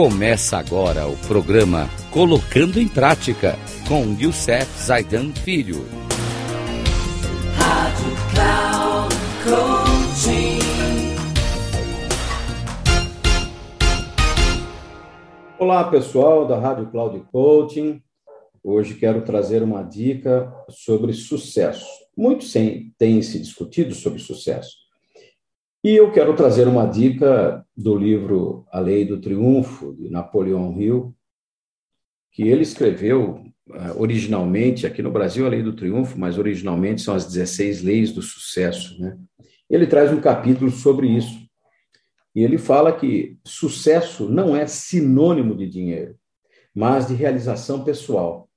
Começa agora o programa Colocando em Prática com Youssef Zaidan Filho. Rádio Cloud Coaching. Olá pessoal da Rádio Cloud Coaching. Hoje quero trazer uma dica sobre sucesso. Muito tem se discutido sobre sucesso. E eu quero trazer uma dica do livro A Lei do Triunfo, de Napoleão Hill, que ele escreveu eh, originalmente, aqui no Brasil, a Lei do Triunfo, mas originalmente são as 16 leis do sucesso. Né? Ele traz um capítulo sobre isso. E ele fala que sucesso não é sinônimo de dinheiro, mas de realização pessoal.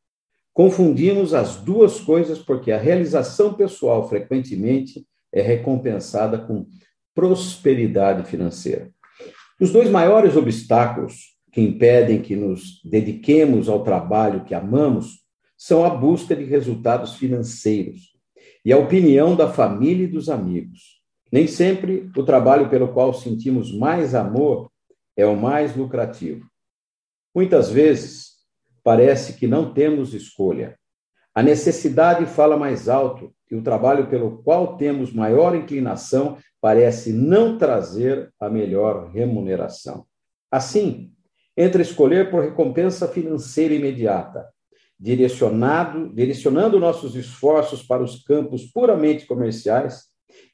Confundimos as duas coisas porque a realização pessoal frequentemente é recompensada com prosperidade financeira. Os dois maiores obstáculos que impedem que nos dediquemos ao trabalho que amamos são a busca de resultados financeiros e a opinião da família e dos amigos. Nem sempre o trabalho pelo qual sentimos mais amor é o mais lucrativo. Muitas vezes parece que não temos escolha. A necessidade fala mais alto e o trabalho pelo qual temos maior inclinação parece não trazer a melhor remuneração. Assim, entre escolher por recompensa financeira imediata, direcionado, direcionando nossos esforços para os campos puramente comerciais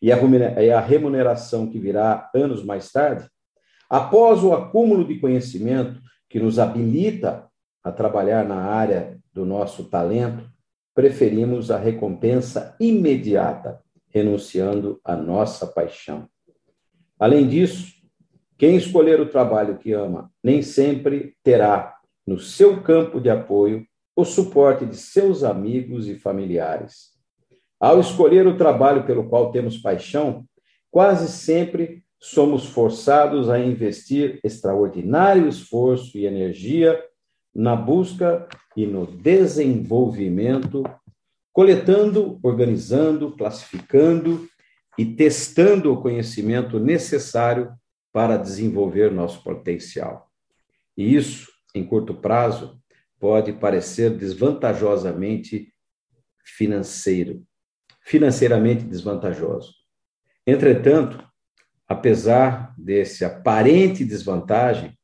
e a remuneração que virá anos mais tarde, após o acúmulo de conhecimento que nos habilita a trabalhar na área do nosso talento, preferimos a recompensa imediata, renunciando à nossa paixão. Além disso, quem escolher o trabalho que ama nem sempre terá no seu campo de apoio o suporte de seus amigos e familiares. Ao escolher o trabalho pelo qual temos paixão, quase sempre somos forçados a investir extraordinário esforço e energia na busca e no desenvolvimento, coletando, organizando, classificando e testando o conhecimento necessário para desenvolver nosso potencial. E isso, em curto prazo, pode parecer desvantajosamente financeiro, financeiramente desvantajoso. Entretanto, apesar desse aparente desvantagem,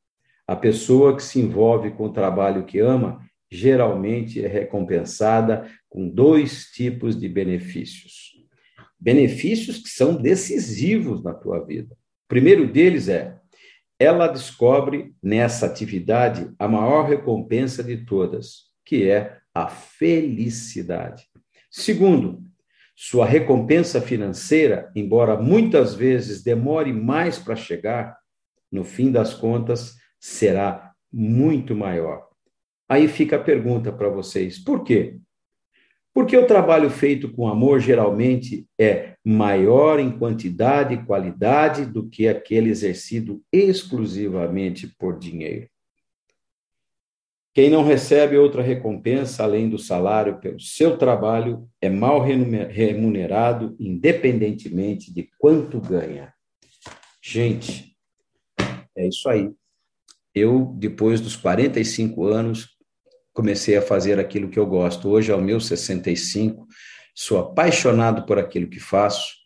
a pessoa que se envolve com o trabalho que ama geralmente é recompensada com dois tipos de benefícios. Benefícios que são decisivos na tua vida. O primeiro deles é ela descobre nessa atividade a maior recompensa de todas, que é a felicidade. Segundo, sua recompensa financeira, embora muitas vezes demore mais para chegar, no fim das contas, será muito maior. Aí fica a pergunta para vocês: por quê? Porque o trabalho feito com amor geralmente é maior em quantidade e qualidade do que aquele exercido exclusivamente por dinheiro. Quem não recebe outra recompensa além do salário pelo seu trabalho é mal remunerado, independentemente de quanto ganha. Gente, é isso aí eu, depois dos 45 anos, comecei a fazer aquilo que eu gosto. Hoje, aos meus 65, sou apaixonado por aquilo que faço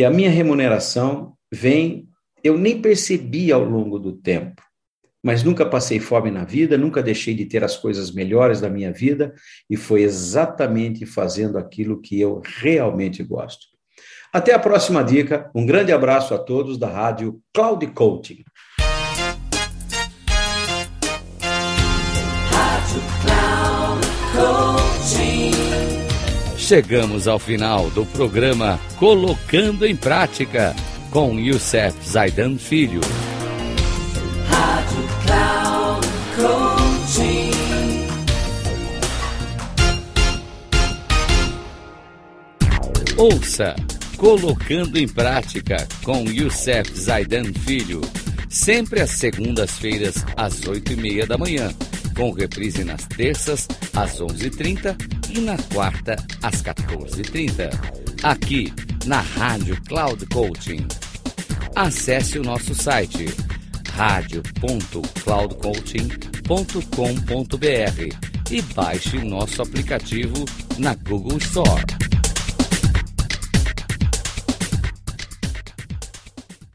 e a minha remuneração vem, eu nem percebi ao longo do tempo, mas nunca passei fome na vida, nunca deixei de ter as coisas melhores da minha vida e foi exatamente fazendo aquilo que eu realmente gosto. Até a próxima dica. Um grande abraço a todos da Rádio Cloud Coaching. Chegamos ao final do programa Colocando em Prática com Youssef Zaidan Filho. Rádio Cloud. Ouça Colocando em Prática com Youssef Zaidan Filho, sempre às segundas-feiras às oito e meia da manhã com reprise nas terças, às 11h30 e na quarta, às 14h30. Aqui, na Rádio Cloud Coaching. Acesse o nosso site radio.cloudcoaching.com.br e baixe nosso aplicativo na Google Store.